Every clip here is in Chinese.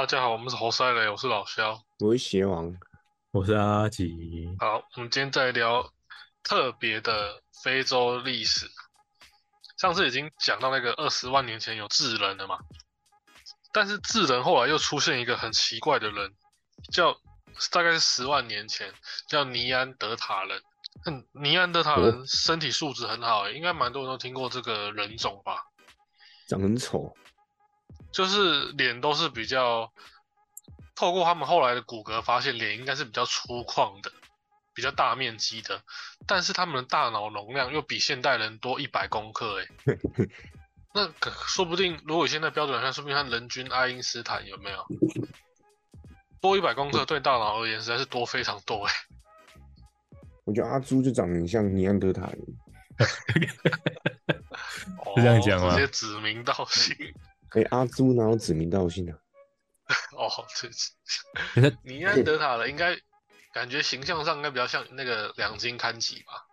大家好，我们是猴赛雷，我是老肖。我是邪王，我是阿吉。好，我们今天再聊特别的非洲历史。上次已经讲到那个二十万年前有智人了嘛，但是智人后来又出现一个很奇怪的人，叫大概是十万年前叫尼安德塔人。嗯，尼安德塔人身体素质很好、欸，应该蛮多人都听过这个人种吧？长很丑，就是脸都是比较，透过他们后来的骨骼发现，脸应该是比较粗犷的，比较大面积的，但是他们的大脑容量又比现代人多一百公克、欸，那可说不定，如果以现在标准来看，说不定他人均爱因斯坦有没有？多一百公克对大脑而言实在是多非常多哎、我觉得阿朱就长得很像尼安德塔人，哦 是这样讲吗？直接指名道姓哎、阿朱哪有指名道姓啊？哦，这是可是尼安德塔人应该感觉形象上应该比较像那个两金刊吉吧，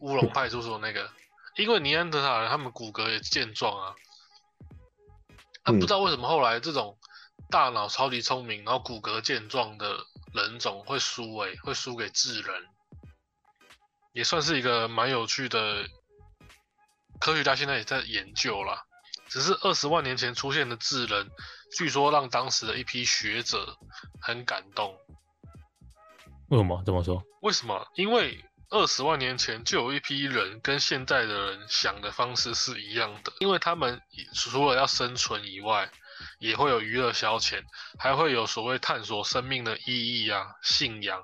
乌龙派出所那个，因为尼安德塔人他们骨骼也健壮啊，那、嗯不知道为什么后来这种大脑超级聪明，然后骨骼健壮的人种会输诶、会输给智人，也算是一个蛮有趣的科学家现在也在研究啦。只是二十万年前出现的智人，据说让当时的一批学者很感动。为什么这么说？为什么？因为二十万年前就有一批人跟现在的人想的方式是一样的，因为他们除了要生存以外，也会有娱乐消遣，还会有所谓探索生命的意义啊、信仰，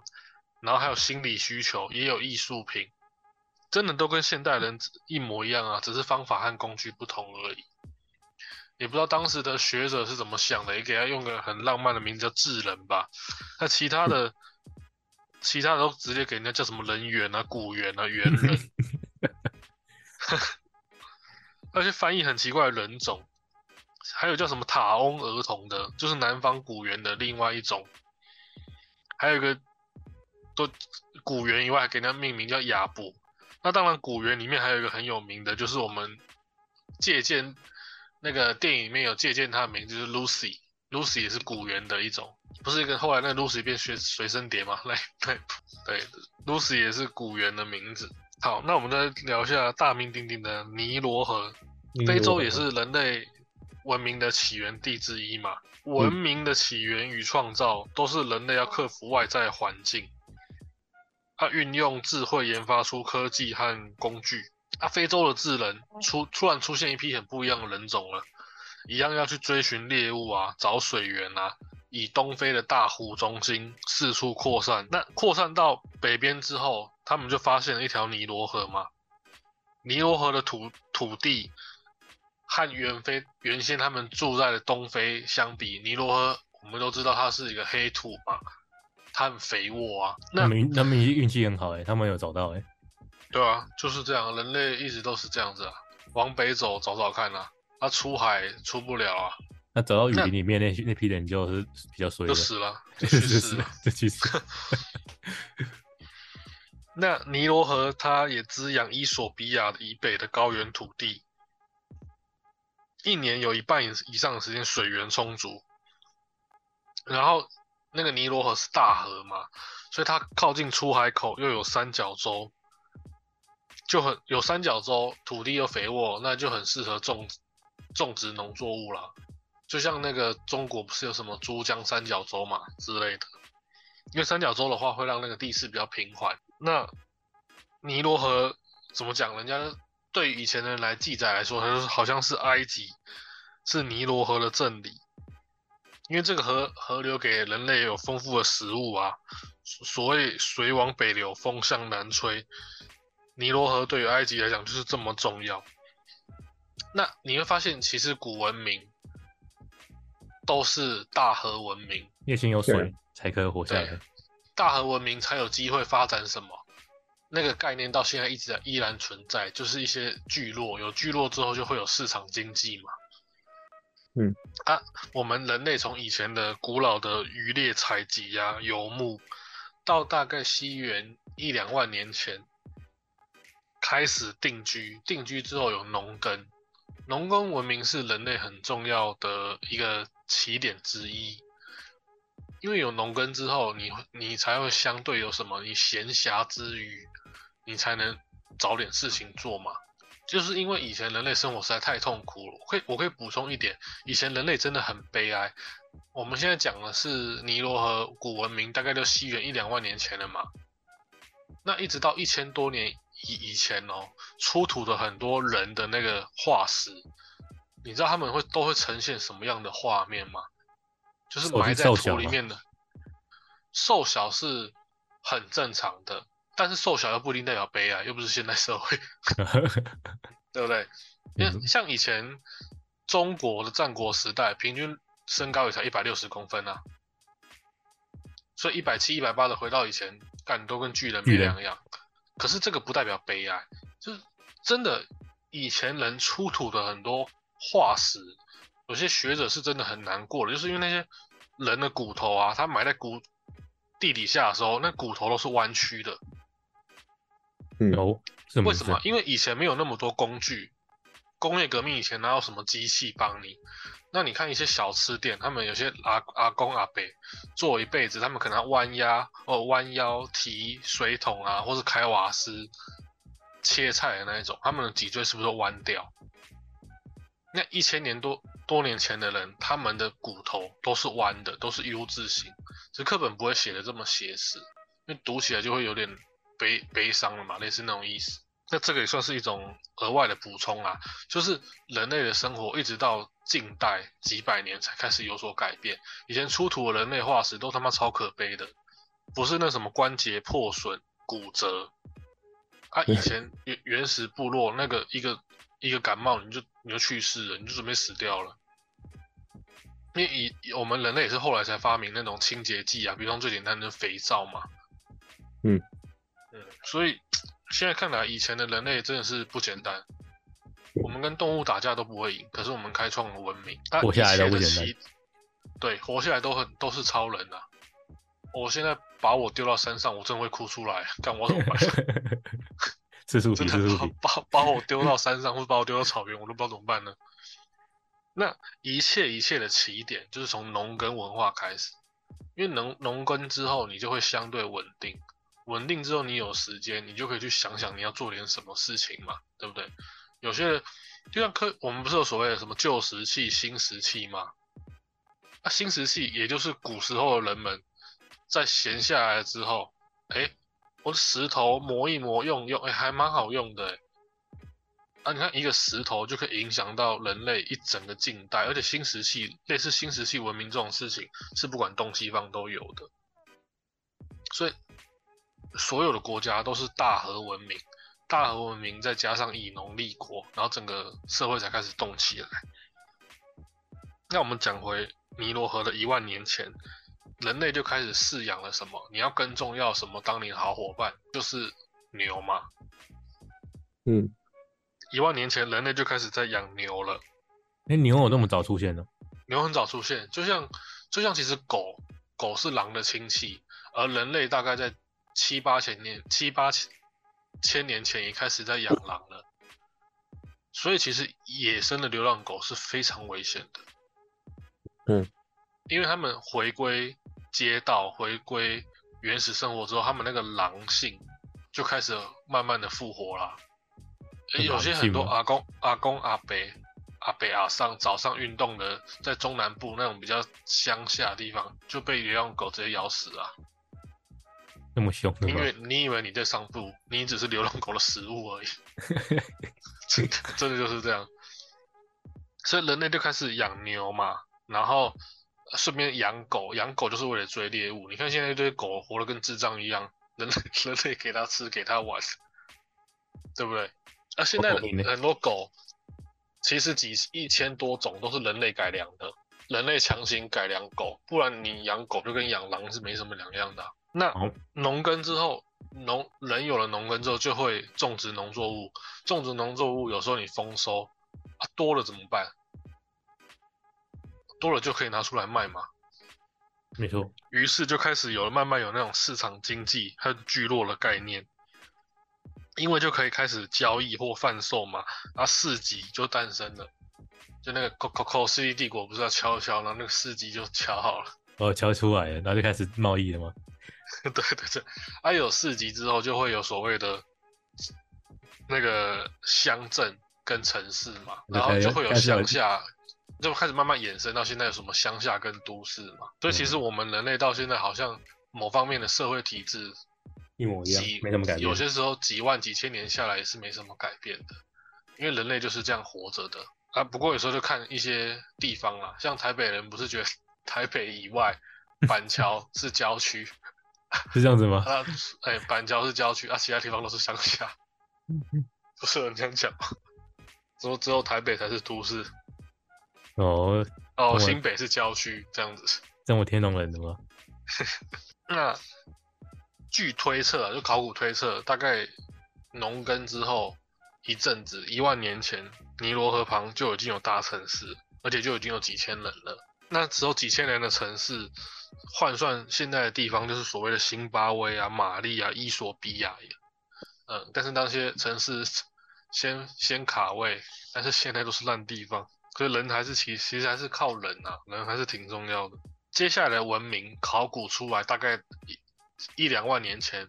然后还有心理需求，也有艺术品，真的都跟现代人一模一样啊，只是方法和工具不同而已。也不知道当时的学者是怎么想的，也给他用个很浪漫的名字叫智人吧。那其他的，其他的都直接给人家叫什么人猿啊、古猿啊、猿人，而且翻译很奇怪的人种，还有叫什么塔翁儿童的，就是南方古猿的另外一种，还有一个都古猿以外还给人家命名叫亚布。那当然，古猿里面还有一个很有名的，就是我们借鉴那个电影里面有借鉴他的名字，就是 Lucy。Lucy 也是古猿的一种，不是一个后来那 Lucy 变随随身碟吗？来，对对，Lucy 也是古猿的名字。好，那我们再聊一下大名鼎鼎的尼罗河。非洲也是人类文明的起源地之一嘛。文明的起源与创造都是人类要克服外在环境，它，运用智慧研发出科技和工具。啊，非洲的智人出突然出现一批很不一样的人种了，一样要去追寻猎物啊，找水源啊，以东非的大湖中心四处扩散。那扩散到北边之后，他们就发现了一条尼罗河嘛。尼罗河的土土地和原非原先他们住在的东非相比，尼罗河我们都知道它是一个黑土嘛，它很肥沃啊。那他们运他们运气很好哎、他们有找到哎、对啊，就是这样，人类一直都是这样子啊，往北走找找看啊，啊出海出不了啊，那走到雨林里面那那批人就是比较衰的，就死了，就去世了。就去世。那尼罗河它也滋养伊索比亚以北的高原土地，一年有一半以以上的时间水源充足。然后那个尼罗河是大河嘛，所以它靠近出海口又有三角洲，就很有三角洲，土地又肥沃，那就很适合种种植农作物啦。就像那个中国不是有什么珠江三角洲嘛之类的，因为三角洲的话会让那个地势比较平缓。那尼罗河怎么讲？人家对以前的人来记载来说，它就是好像是埃及是尼罗河的正理，因为这个河河流给人类有丰富的食物啊。所谓水往北流，风向南吹，尼罗河对于埃及来讲就是这么重要。那你会发现，其实古文明都是大河文明，因为先有水才可以活下来对。大河文明才有机会发展什么？那个概念到现在一直在依然存在，就是一些聚落，有聚落之后就会有市场经济嘛。嗯，啊，我们人类从以前的古老的渔猎采集呀、游牧，到大概西元一两万年前开始定居，定居之后有农耕，农耕文明是人类很重要的一个起点之一，因为有农耕之后，你你才会相对有什么，你闲暇之余，你才能找点事情做嘛。就是因为以前人类生活实在太痛苦了，可以我可以补充一点，以前人类真的很悲哀。我们现在讲的是尼罗河古文明，大概就西元一两万年前了嘛。那一直到一千多年以以前哦，出土的很多人的那个化石，你知道他们会都会呈现什么样的画面吗？就是埋在土里面的，瘦小是很正常的。但是瘦小又不一定代表悲哀，又不是现代社会，对不对？因为像以前中国的战国时代，平均身高也才一百六十公分啊，所以一百七、一百八的回到以前，干都跟巨人没两样。可是这个不代表悲哀，就是真的以前人出土的很多化石，有些学者是真的很难过的，就是因为那些人的骨头啊，他埋在骨地底下的时候，那骨头都是弯曲的。有，为什么？因为以前没有那么多工具，工业革命以前哪有什么机器帮你？那你看一些小吃店，他们有些阿阿公阿伯做一辈子，他们可能弯腰哦，弯腰提水桶啊，或是开瓦斯、切菜的那一种，他们的脊椎是不是都弯掉？那一千年多多年前的人，他们的骨头都是弯的，都是 U 字形，这课本不会写的这么写实，因为读起来就会有点。悲悲伤了嘛，类似那种意思。那这个也算是一种额外的补充啊，就是人类的生活一直到近代几百年才开始有所改变。以前出土的人类化石都他妈超可悲的，不是那什么关节破损、骨折啊。以前 原原始部落那个一个一个感冒你就你就去世了，你就准备死掉了。因为以我们人类也是后来才发明那种清洁剂啊，比方最简单的肥皂嘛，嗯。所以现在看来，以前的人类真的是不简单。我们跟动物打架都不会赢，可是我们开创了文明，活下来都不简单。对，活下来都很都是超人啊！我现在把我丢到山上，我真的会哭出来，看我怎么办？真的把把我丢到山上，或者把我丢到草原，我都不知道怎么办呢？那一切一切的起点就是从农耕文化开始，因为农农耕之后，你就会相对稳定。稳定之后，你有时间，你就可以去想想你要做点什么事情嘛，对不对？有些人就像科，我们不是有所谓的什么旧石器、新石器吗？啊，新石器也就是古时候的人们在闲下来之后，哎，我的石头磨一磨用用，哎，还蛮好用的。啊，你看一个石头就可以影响到人类一整个近代，而且新石器类似新石器文明这种事情是不管东西方都有的，所以。所有的国家都是大和文明，大和文明再加上以农立国，然后整个社会才开始动起来。那我们讲回尼罗河的一万年前，人类就开始饲养了什么？你要耕种要什么当你的好伙伴？就是牛嘛。嗯，一万年前人类就开始在养牛了。哎，牛有那么早出现呢？牛很早出现，就像就像其实狗狗是狼的亲戚，而人类大概在。七八千年，七八千千年前也开始在养狼了，所以其实野生的流浪狗是非常危险的。嗯，因为他们回归街道、回归原始生活之后，他们那个狼性就开始慢慢的复活了。有些很多阿公、阿公、阿伯、阿伯、阿上早上运动的，在中南部那种比较乡下的地方，就被流浪狗直接咬死了。那么凶？因为你以为你在上步，你只是流浪狗的食物而已。真的，真的就是这样。所以人类就开始养牛嘛，然后顺便养狗。养狗就是为了追猎物。你看现在一堆狗活得跟智障一样，人类 人类给它吃，给它玩，对不对？啊，现在很多狗其实几一千多种都是人类改良的，人类强行改良狗，不然你养狗就跟养狼是没什么两样的。那农耕之后，农人有了农耕之后，就会种植农作物。种植农作物，有时候你丰收啊多了怎么办？多了就可以拿出来卖嘛。没错。于是就开始有了慢慢有那种市场经济和聚落的概念。因为就可以开始交易或贩售嘛，然后市集就诞生了。就那个 Coco 世纪帝国不是要敲一敲，然后那个市集就敲好了。哦，敲出来了，然后就开始贸易了吗？对对对，啊有市级之后就会有所谓的那个乡镇跟城市嘛，然后就会有乡下，就开始慢慢衍生到现在有什么乡下跟都市嘛。所以其实我们人类到现在好像某方面的社会体制一模一样，没什么改变。有些时候几万几千年下来也是没什么改变的，因为人类就是这样活着的啊。不过有时候就看一些地方啦，像台北人不是觉得 台北以外板桥是郊区，是这样子吗？啊，哎，板桥是郊区啊，其他地方都是乡下，不是有人这样讲吗？说只有台北才是都市，哦，哦，新北是郊区这样子。这么天龙人的吗？那据推测啊，就考古推测，大概农耕之后一阵子，一万年前，尼罗河旁就已经有大城市，而且就已经有几千人了。那只有几千人的城市，换算现在的地方，就是所谓的辛巴威啊、马利啊、伊索比亚也。嗯，但是那些城市先先卡位，但是现在都是烂地方，所以人还是其其实还是靠人啊，人还是挺重要的。接下来的文明考古出来，大概一两万年前，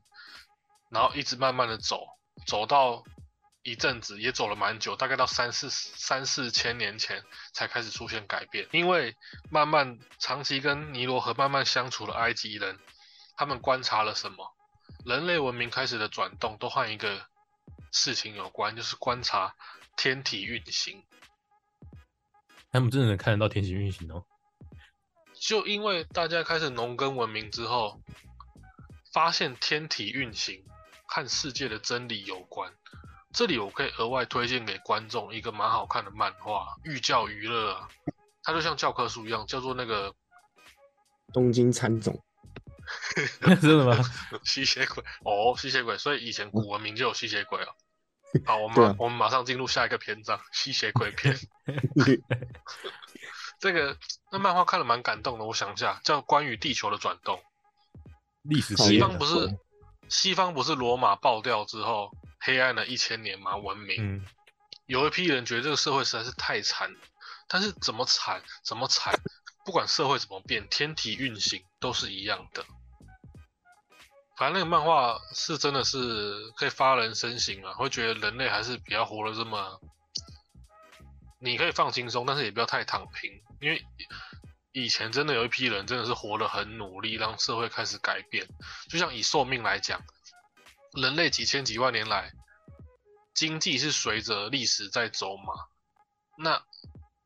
然后一直慢慢的走，走到一阵子，也走了蛮久，大概到三四三四千年前才开始出现改变。因为慢慢长期跟尼罗河慢慢相处的埃及人，他们观察了什么？人类文明开始的转动都和一个事情有关，就是观察天体运行。他们真的能看得到天体运行哦。就因为大家开始农耕文明之后，发现天体运行和世界的真理有关。这里我可以额外推荐给观众一个蛮好看的漫画，寓教于乐啊，它就像教科书一样，叫做那个东京参总，真的吗？吸血鬼哦，吸血鬼，所以以前古文明就有吸血鬼哦。好，我们我们马上进入下一个篇章，吸血鬼篇。这个那漫画看了蛮感动的，我想一下，叫《关于地球的转动》。历史西方不是西方不是罗马爆掉之后黑暗了一千年嘛？文明、嗯，有一批人觉得这个社会实在是太惨，但是怎么惨怎么惨，不管社会怎么变，天体运行都是一样的。反正那个漫画是真的是可以发人深省啊，会觉得人类还是比较活得这么，你可以放轻松，但是也不要太躺平，因为以前真的有一批人真的是活得很努力，让社会开始改变。就像以寿命来讲，人类几千几万年来，经济是随着历史在走嘛。那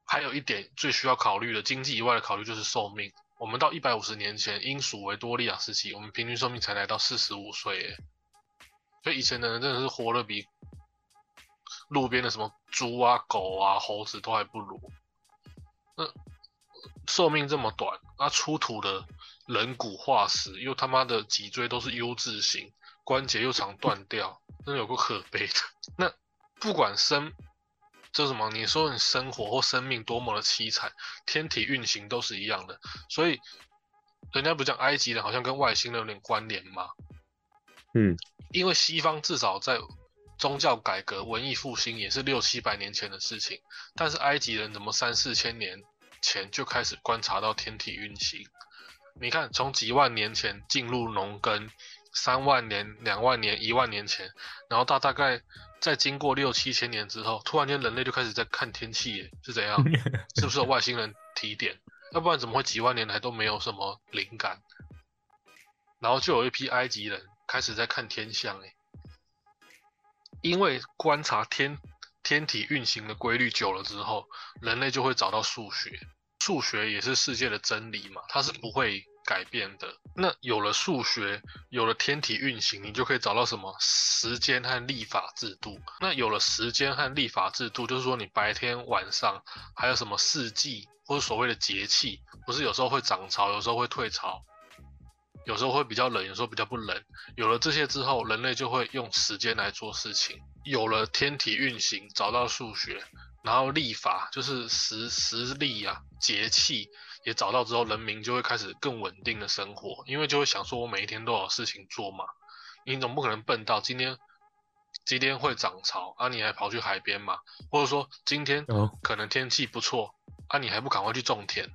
还有一点最需要考虑的，经济以外的考虑就是寿命。我们到一百五十年前，英属维多利亚时期，我们平均寿命才来到四十五岁，耶。所以以前的人真的是活得比路边的什么猪啊、狗啊、猴子都还不如。那寿命这么短，那出土的人骨化石又他妈的脊椎都是 U 字形，关节又常断掉，真的有够可悲的。那不管生这什么，你说你生活或生命多么的凄惨，天体运行都是一样的。所以人家不讲埃及人好像跟外星人有点关联吗？嗯，因为西方至少在宗教改革、文艺复兴也是六七百年前的事情，但是埃及人怎么三四千年前就开始观察到天体运行？你看，从几万年前进入农耕，三万年、两万年、一万年前，然后到大概再经过六七千年之后，突然间人类就开始在看天气，是怎样？是不是有外星人提点？要不然怎么会几万年来都没有什么灵感？然后就有一批埃及人开始在看天象，哎，因为观察天天体运行的规律久了之后，人类就会找到数学，数学也是世界的真理嘛，它是不会改变的。那有了数学，有了天体运行，你就可以找到什么时间和历法制度。那有了时间和历法制度，就是说你白天、晚上还有什么四季或者所谓的节气，不是有时候会涨潮，有时候会退潮。有时候会比较冷，有时候比较不冷。有了这些之后，人类就会用时间来做事情。有了天体运行，找到数学，然后历法就是时时历啊、节气也找到之后，人民就会开始更稳定的生活，因为就会想说，我每一天都有事情做嘛。你总不可能笨到今天今天会涨潮啊，你还跑去海边嘛？或者说今天哦，可能天气不错啊，你还不赶快去种田？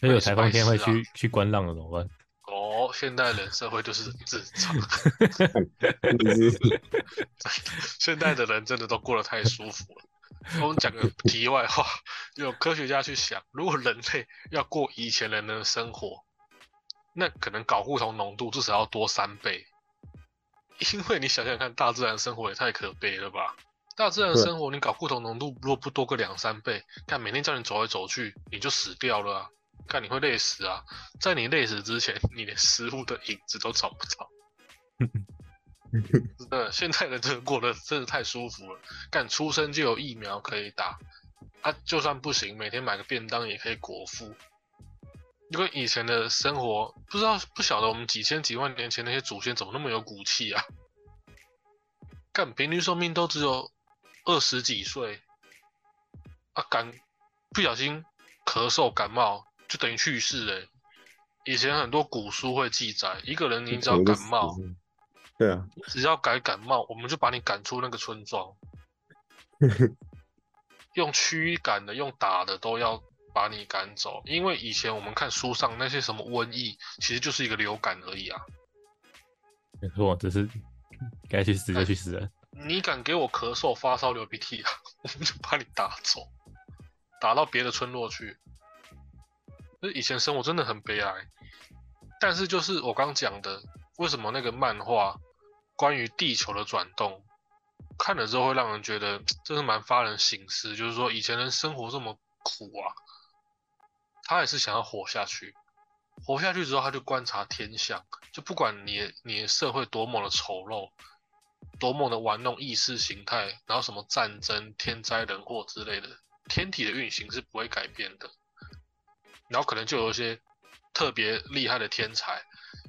所以有台风天会去去观浪的怎么办？哦，现代人社会就是日常，你是现代的人真的都过得太舒服了。我们讲个题外话，有科学家去想，如果人类要过以前人的生活，那可能睾固酮浓度至少要多三倍。因为你想想看，大自然生活也太可悲了吧？大自然生活，你搞固酮浓度如果不多个两三倍，看每天叫你走来走去，你就死掉了啊！看你会累死啊！在你累死之前，你连食物的影子都找不到。真的，现代人真的过得真的太舒服了。干出生就有疫苗可以打，啊，就算不行，每天买个便当也可以果腹。因为以前的生活，不知道不晓得我们几千几万年前那些祖先怎么那么有骨气啊？干平均寿命都只有二十几岁，啊，感不小心咳嗽感冒就等于去世嘞、以前很多古书会记载，一个人你只要感冒，了对啊，只要改感冒，我们就把你赶出那个村庄，用驱赶的、用打的都要把你赶走。因为以前我们看书上那些什么瘟疫，其实就是一个流感而已啊。没错，只是该去死就去死了。你敢给我咳嗽、发烧、流鼻涕啊，我们就把你打走，打到别的村落去。那以前生活真的很悲哀，但是就是我刚讲的，为什么那个漫画关于地球的转动，看了之后会让人觉得真是蛮发人省思，就是说以前人生活这么苦啊，他也是想要活下去，活下去之后他就观察天象，就不管你你的社会多么的丑陋。多么的玩弄意识形态，然后什么战争、天灾人祸之类的，天体的运行是不会改变的。然后可能就有一些特别厉害的天才，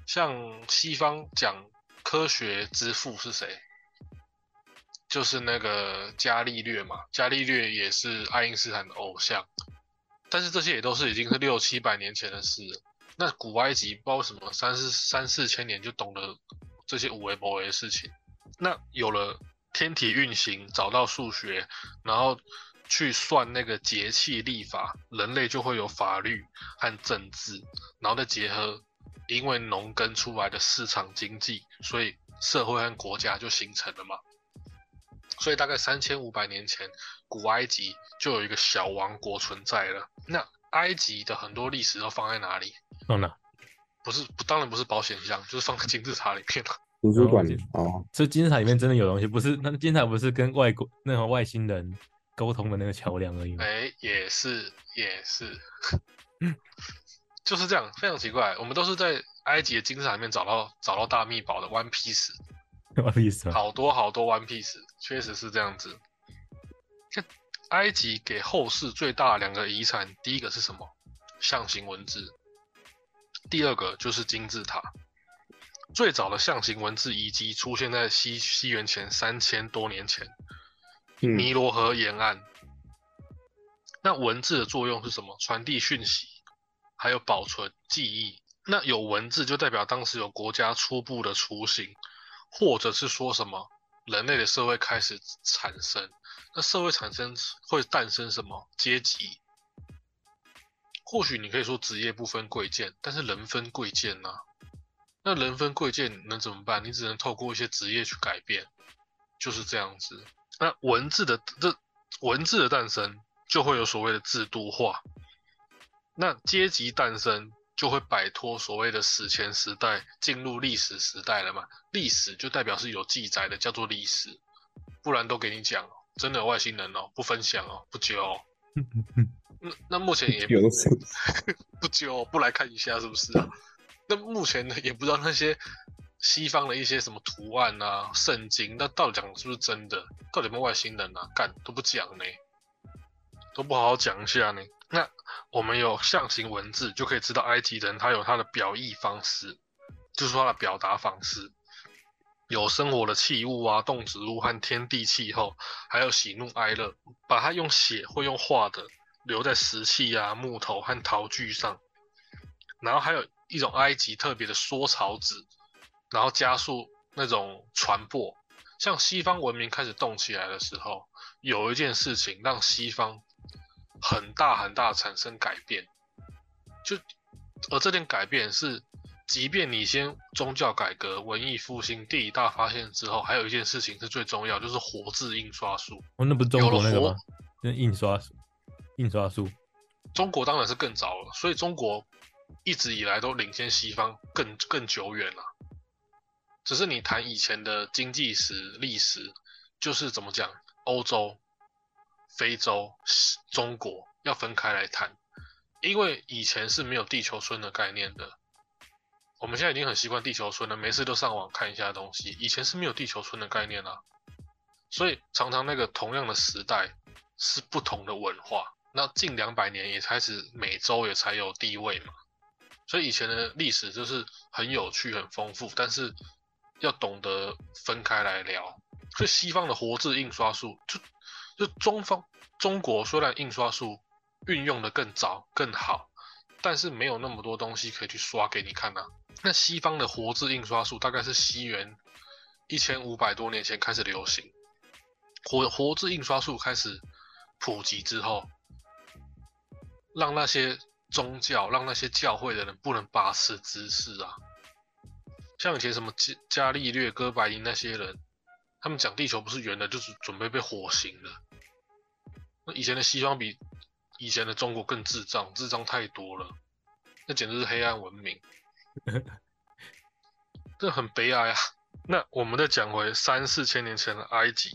像西方讲科学之父是谁？就是那个伽利略嘛，伽利略也是爱因斯坦的偶像。但是这些也都是已经是六七百年前的事了。那古埃及不知道什么三四三四千年就懂得这些五维博维的事情。那有了天体运行，找到数学，然后去算那个节气历法，人类就会有法律和政治，然后再结合因为农耕出来的市场经济，所以社会和国家就形成了嘛。所以大概三千五百年前，古埃及就有一个小王国存在了。那埃及的很多历史都放在哪里？放哪？不是，当然不是保险箱，就是放在金字塔里面了。图书馆了解哦，这金字塔里面真的有东西，不是？那金字塔不是跟外国那个外星人沟通的那个桥梁而已吗？哎，也是，也是，就是这样，非常奇怪。我们都是在埃及的金字塔里面找到找到大秘宝的 One Piece，我的意思吗？好多好多 One Piece，确实是这样子。这埃及给后世最大的两个遗产，第一个是什么？象形文字。第二个就是金字塔。最早的象形文字遗迹出现在西西元前三千多年前，嗯，尼罗河沿岸。那文字的作用是什么？传递讯息，还有保存记忆。那有文字就代表当时有国家初步的雏形，或者是说什么人类的社会开始产生。那社会产生会诞生什么阶级？或许你可以说职业不分贵贱，但是人分贵贱呐、那人分贵贱能怎么办？你只能透过一些职业去改变，就是这样子。那文字的这文字的诞生，就会有所谓的制度化。那阶级诞生，就会摆脱所谓的史前时代，进入历史时代了嘛？历史就代表是有记载的，叫做历史，不然都给你讲哦，真的有外星人哦，不分享哦，不揪哦。那那目前也有什不揪，不来看一下是不是啊？那目前呢，也不知道那些西方的一些什么图案啊、圣经，那到底讲的是不是真的？到底有没有外星人啊？干都不讲呢，都不好好讲一下呢。那我们有象形文字，就可以知道埃及人他有他的表意方式，就是他的表达方式。有生活的器物啊、动植物和天地气候，还有喜怒哀乐，把它用写或用画的留在石器啊、木头和陶具上。然后还有一种埃及特别的缩草纸，然后加速那种传播，像西方文明开始动起来的时候，有一件事情让西方很大很大产生改变，就而这点改变是，即便你先宗教改革、文艺复兴、地理大发现之后，还有一件事情是最重要，就是活字印刷术。哦，那不是中国那个吗？那印刷术印刷术，中国当然是更早了，所以中国一直以来都领先西方更更久远了。只是你谈以前的经济史、历史，就是怎么讲，欧洲、非洲、中国要分开来谈，因为以前是没有地球村的概念的。我们现在已经很习惯地球村了，没事都上网看一下东西。以前是没有地球村的概念啊，所以常常那个同样的时代是不同的文化。那近两百年也开始美洲也才有地位嘛，所以以前的历史就是很有趣、很丰富，但是要懂得分开来聊。所以西方的活字印刷术，就就中方中国虽然印刷术运用的更早更好，但是没有那么多东西可以去刷给你看啊。那西方的活字印刷术大概是西元一千五百多年前开始流行，活活字印刷术开始普及之后，让那些宗教、让那些教会的人不能把持知识啊。像以前什么伽伽利略、哥白尼那些人，他们讲地球不是圆的，就是准备被火刑了。那以前的西方比以前的中国更智障，智障太多了，那简直是黑暗文明，这很悲哀啊。那我们再讲回三四千年前的埃及，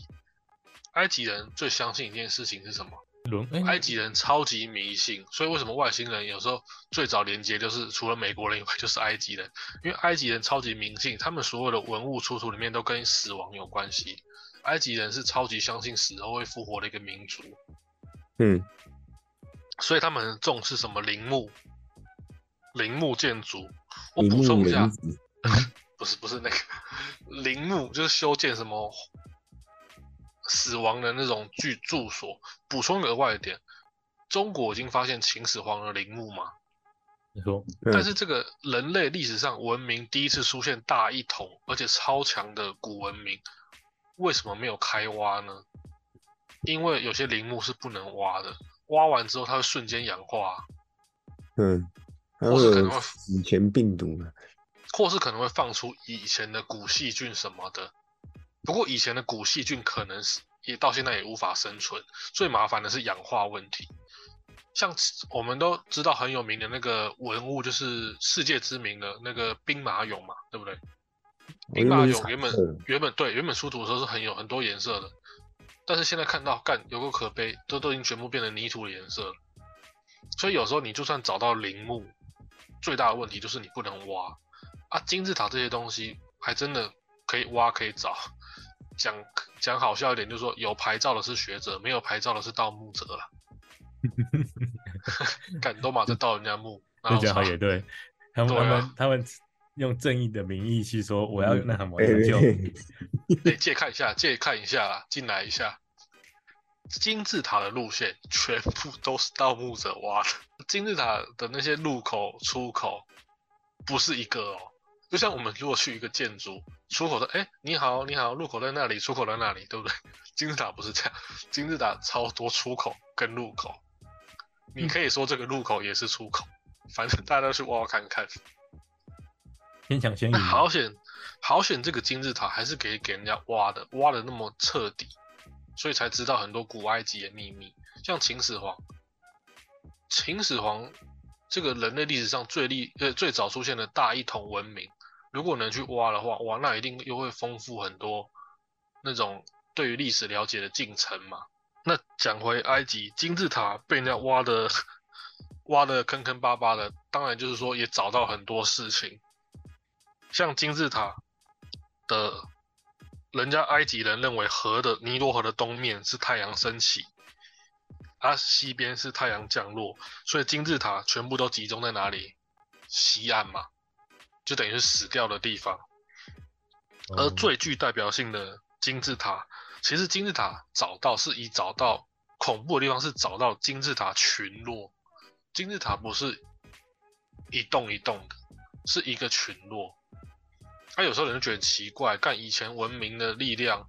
埃及人最相信一件事情是什么？轮哎，埃及人超级迷信，所以为什么外星人有时候最早连接就是除了美国人以外就是埃及人，因为埃及人超级迷信，他们所有的文物出土里面都跟死亡有关系。埃及人是超级相信死后会复活的一个民族，嗯，所以他们很重视什么陵墓、陵墓建筑。我补充一下 不是不是那个陵墓，就是修建什么死亡的那种居住所。补充个额外一点，中国已经发现秦始皇的陵墓吗，你说嗯但是这个人类历史上文明第一次出现大一统而且超强的古文明，为什么没有开挖呢？因为有些陵墓是不能挖的，挖完之后它会瞬间氧化，嗯，或是可能会以前病毒啊，或是可能会放出以前的古细菌什么的。不过以前的古细菌可能是也到现在也无法生存，最麻烦的是氧化问题。像我们都知道很有名的那个文物，就是世界知名的那个兵马俑嘛，对不对？兵马俑原本原本对原本出土的时候是很有很多颜色的，但是现在看到干有个可悲，都都已经全部变成泥土的颜色了。所以有时候你就算找到陵墓，最大的问题就是你不能挖啊。金字塔这些东西还真的可以挖可以找。讲讲好笑一点，就是说有牌照的是学者，没有牌照的是盗墓者了。敢都马在盗人家墓，讲好也对，他们他们用正义的名义去说我要那什么哎研究，哎，借看一下，借看一下啦，进来一下。金字塔的路线全部都是盗墓者挖的，金字塔的那些入口、出口不是一个哦。就像我们如果去一个建筑出口的，哎，你好，你好，入口在那里，出口在那里，对不对？金字塔不是这样，金字塔超多出口跟入口，你可以说这个入口也是出口，反正大家都去挖挖看看。先抢先。好险，好险，这个金字塔还是给给人家挖的，挖的那么彻底，所以才知道很多古埃及的秘密。像秦始皇，秦始皇这个人类历史上最历呃最早出现的大一统文明，如果能去挖的话，哇，那一定又会丰富很多那种对于历史了解的进程嘛。那讲回埃及金字塔被人家挖的 挖的坑坑巴巴的，当然就是说也找到很多事情。像金字塔的，人家埃及人认为河的尼罗河的东面是太阳升起，啊西边是太阳降落，所以金字塔全部都集中在哪里？西岸嘛，就等于是死掉的地方。而哦最具代表性的金字塔，其实金字塔找到是以找到恐怖的地方是找到金字塔群落，金字塔不是一栋一栋的，是一个群落。啊，有时候人就觉得奇怪，干以前文明的力量，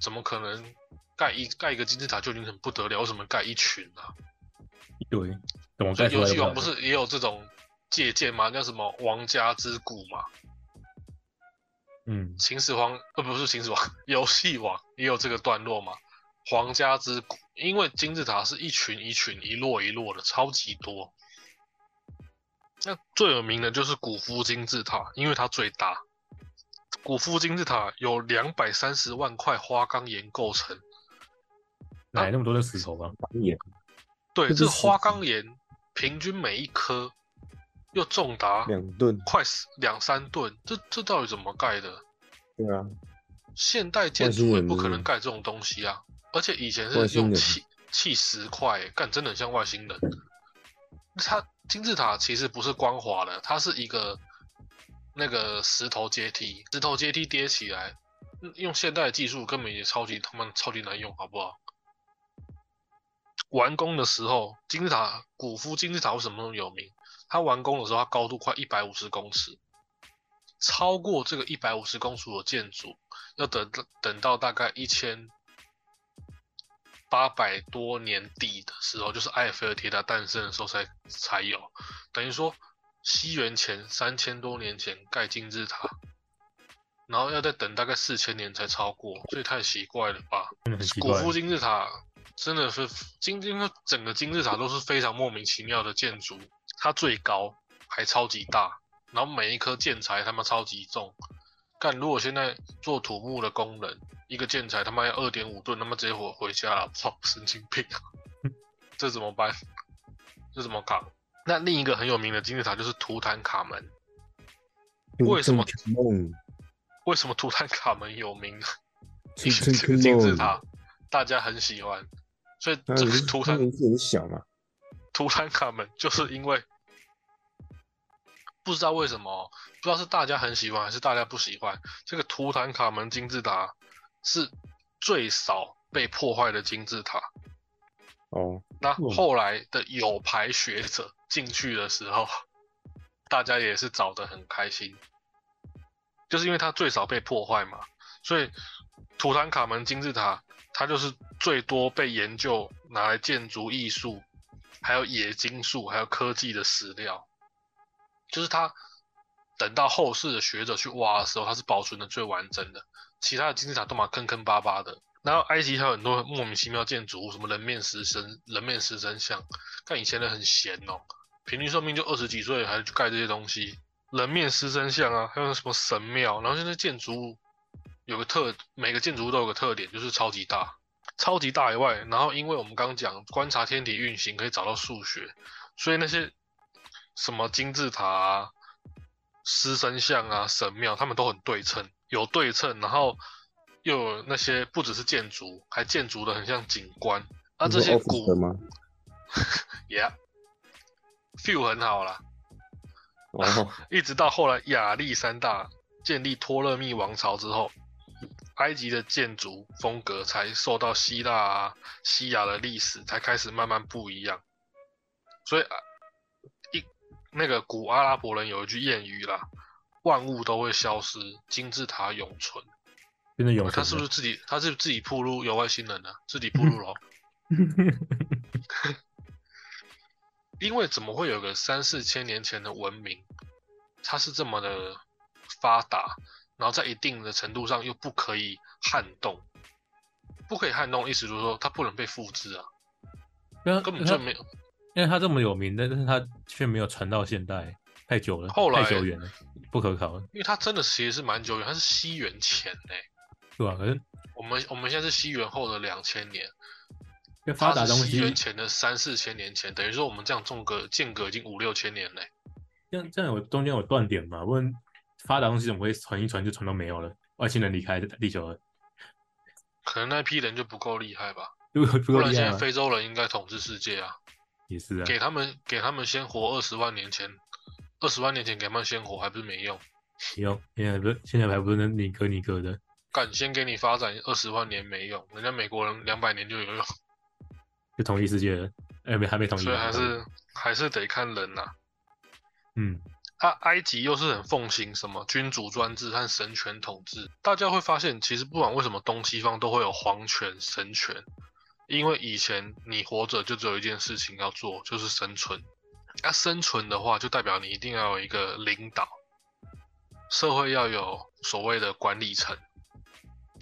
怎么可能盖一盖一个金字塔就已经很不得了？为什么盖一群啊？对，怎么盖游戏王不是也有这种借鉴吗？叫什么王家之谷嘛？嗯，秦始皇呃不是秦始皇，游戏王也有这个段落嘛？皇家之谷，因为金字塔是一群一群、一摞一摞的，超级多。那最有名的就是古夫金字塔，因为它最大。古夫金字塔有两百三十万块花岗岩构成，哪来那么多的石头啊？白眼，对，这花岗岩平均每一颗又重达两吨，快两三吨，这这到底怎么盖的？对啊，现代建筑也不可能盖这种东西啊！而且以前是用砌砌石块欸，干真的很像外星人。它金字塔其实不是光滑的，它是一个那个石头阶梯，石头阶梯叠起来，用现代技术根本也超级他妈超级难用，好不好？完工的时候，金字塔古夫金字塔为什么那么有名？它完工的时候，它高度快一百五十公尺，超过这个一百五十公尺的建筑，要等等到大概一千八百多年底的时候，就是埃菲尔铁塔诞生的时候才才有。等于说，西元前三千多年前盖金字塔，然后要再等大概四千年才超过，所以太奇怪了吧？古夫金字塔真的是金，因为整个金字塔都是非常莫名其妙的建筑，它最高还超级大，然后每一颗建材他妈超级重。干，如果现在做土木的工人，一个建材他妈要二点五吨，他妈直接回回家了，操，神经病啊！这怎么办？这怎么扛？那另一个很有名的金字塔就是图坦卡门。为什么梦？为什么图坦卡门有名这个金字塔大家很喜欢，所以它这个图坦它名字很小嘛，图坦卡门就是因为不知道为什么，不知道是大家很喜欢还是大家不喜欢，这个图坦卡门金字塔是最少被破坏的金字塔。哦，那嗯后来的有牌学者进去的时候，大家也是找得很开心，就是因为它最少被破坏嘛，所以图坦卡门金字塔它就是最多被研究拿来建筑艺术，还有冶金术，还有科技的史料，就是它等到后世的学者去挖的时候，它是保存的最完整的，其他的金字塔都嘛坑坑巴巴的。然后埃及还有很多莫名其妙建筑物，什么人面狮身、人面狮身像，看以前人很闲哦，平均寿命就二十几岁，还去盖这些东西，人面狮身像啊，还有什么神庙，然后现在建筑物有个特，每个建筑物都有个特点，就是超级大，超级大以外，然后因为我们刚刚讲观察天体运行可以找到数学，所以那些什么金字塔啊、狮身像啊、神庙，他们都很对称，有对称，然后又有那些不只是建筑，还建筑的很像景观。啊，这些古的吗？yeah，feel 很好啦。哦，一直到后来亚历山大建立托勒密王朝之后，埃及的建筑风格才受到希腊啊、西亚的历史才开始慢慢不一样。所以啊，一那个古阿拉伯人有一句谚语啦：“万物都会消失，金字塔永存。真的有。他是不是自己？他是自己铺路有外星人呢、自己铺路了哦。因为怎么会有个三四千年前的文明，它是这么的发达，然后在一定的程度上又不可以撼动，不可以撼动，意思就是说它不能被复制啊，对啊根本就没有。因为它这么有名，但是它却没有传到现代，太久了，后来太久远了，不可考了，因为它真的其实是蛮久远，它是西元前呢、对吧、可是我们我们现在是西元后的两千年，因为发达东西，是西元前的三四千年前，等于说我们这样种个间隔已经五六千年嘞、这样这样有中间有断点嘛？不然发达东西怎么会传一传就传到没有了？外星人离开地球了，可能那批人就不够厉害吧，不不不然够厉害吗？现在非洲人应该统治世界啊。也是啊，给他们给他们先活二十万年前，二十万年前给他们先活还不是没用？有现在不是现在还不是你哥你哥的，干先给你发展二十万年没用，人家美国人两百年就有用，就统一世界了，哎没还没统一，所以还是还是得看人呐、嗯，啊，埃及又是很奉行什么君主专制和神权统治。大家会发现，其实不管为什么东西方都会有皇权、神权，因为以前你活着就只有一件事情要做，就是生存。那、生存的话，就代表你一定要有一个领导，社会要有所谓的管理层。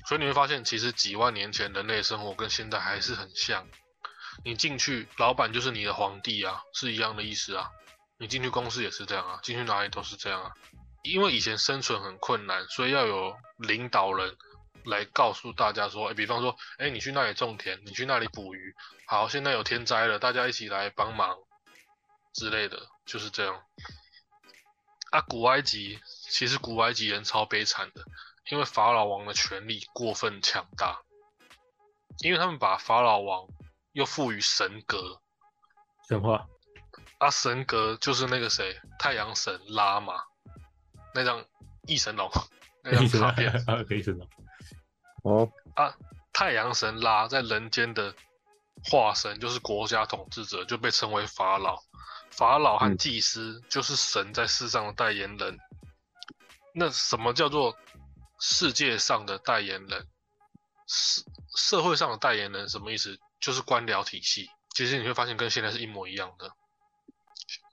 所以你会发现，其实几万年前人类生活跟现在还是很像。你进去，老板就是你的皇帝啊，是一样的意思啊。你进去公司也是这样啊，进去哪里都是这样啊。因为以前生存很困难，所以要有领导人来告诉大家说，哎，比方说，哎，你去那里种田，你去那里捕鱼。好，现在有天灾了，大家一起来帮忙之类的，就是这样。啊，古埃及其实古埃及人超悲惨的，因为法老王的权力过分强大，因为他们把法老王又赋予神格，神话，啊，神格就是那个谁，太阳神拉嘛，那张异神龙，那张卡片啊，可以神龙，哦，啊，太阳神拉在人间的化身就是国家统治者，就被称为法老。法老和嗯祭司就是神在世上的代言人。那什么叫做世界上的代言人？社社会上的代言人什么意思？就是官僚体系。其实你会发现跟现在是一模一样的。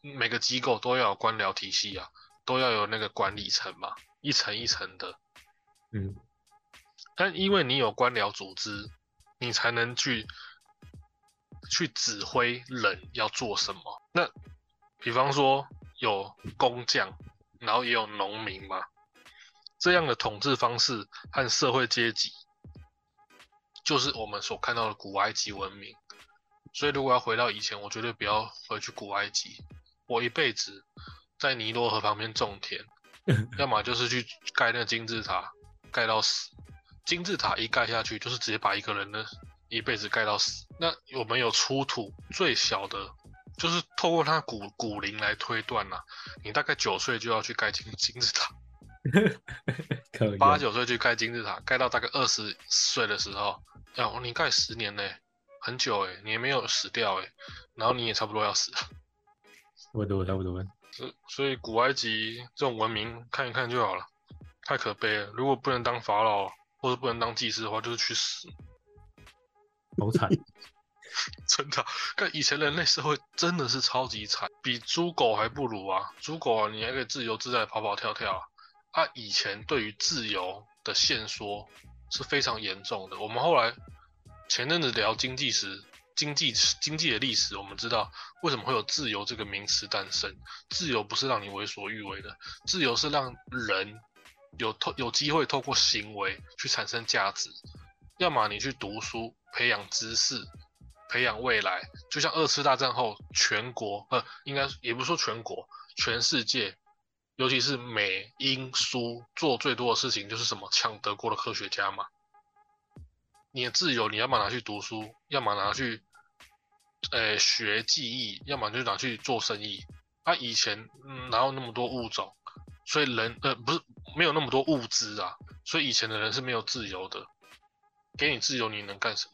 每个机构都要有官僚体系啊，都要有那个管理层嘛，一层一层的。嗯，但因为你有官僚组织，你才能去去指挥人要做什么。那比方说有工匠，然后也有农民嘛，这样的统治方式和社会阶级，就是我们所看到的古埃及文明。所以如果要回到以前，我绝对不要回去古埃及。我一辈子在尼罗河旁边种田，要么就是去盖那个金字塔，盖到死。金字塔一盖下去，就是直接把一个人的一辈子盖到死。那我们有出土最小的，就是透过它的骨骨龄来推断呐、你大概九岁就要去盖金金字塔，八九岁去盖金字塔，盖到大概二十岁的时候，要你盖十年呢、很久哎、你也没有死掉哎、然后你也差不多要死了。差不多差不多，所所以古埃及这种文明看一看就好了，太可悲了。如果不能当法老或者不能当祭司的话，就是去死。好惨，真的，看以前人类社会真的是超级惨，比猪狗还不如啊！猪狗啊，你还可以自由自在跑跑跳跳啊。啊，以前对于自由的限缩是非常严重的。我们后来前阵子聊经济时，经济经济的历史，我们知道为什么会有自由这个名词诞生。自由不是让你为所欲为的，自由是让人有透有机会透过行为去产生价值。要么你去读书，培养知识，培养未来。就像二次大战后，全国呃，应该也不是说全国，全世界，尤其是美英苏做最多的事情就是什么抢德国的科学家嘛。你的自由，你要么拿去读书，要么拿去，呃，学技艺，要么就拿去做生意。啊，以前嗯哪有那么多物种，所以人呃不是没有那么多物资啊，所以以前的人是没有自由的。给你自由，你能干什么？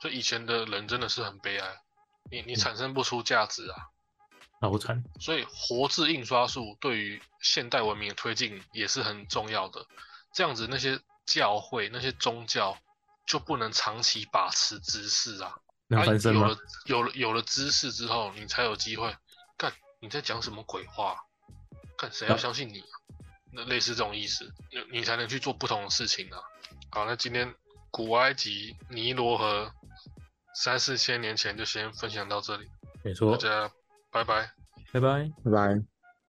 所以以前的人真的是很悲哀，你你产生不出价值啊。所以活字印刷术对于现代文明的推进也是很重要的。这样子，那些教会、那些宗教就不能长期把持知识啊。能啊翻身吗有了？有了有了知识之后，你才有机会。看你在讲什么鬼话？看谁要相信你、啊？那类似这种意思，你你才能去做不同的事情啊。好，那今天古埃及尼罗河三四千年前就先分享到这里，大没错，家拜拜。拜拜。拜拜。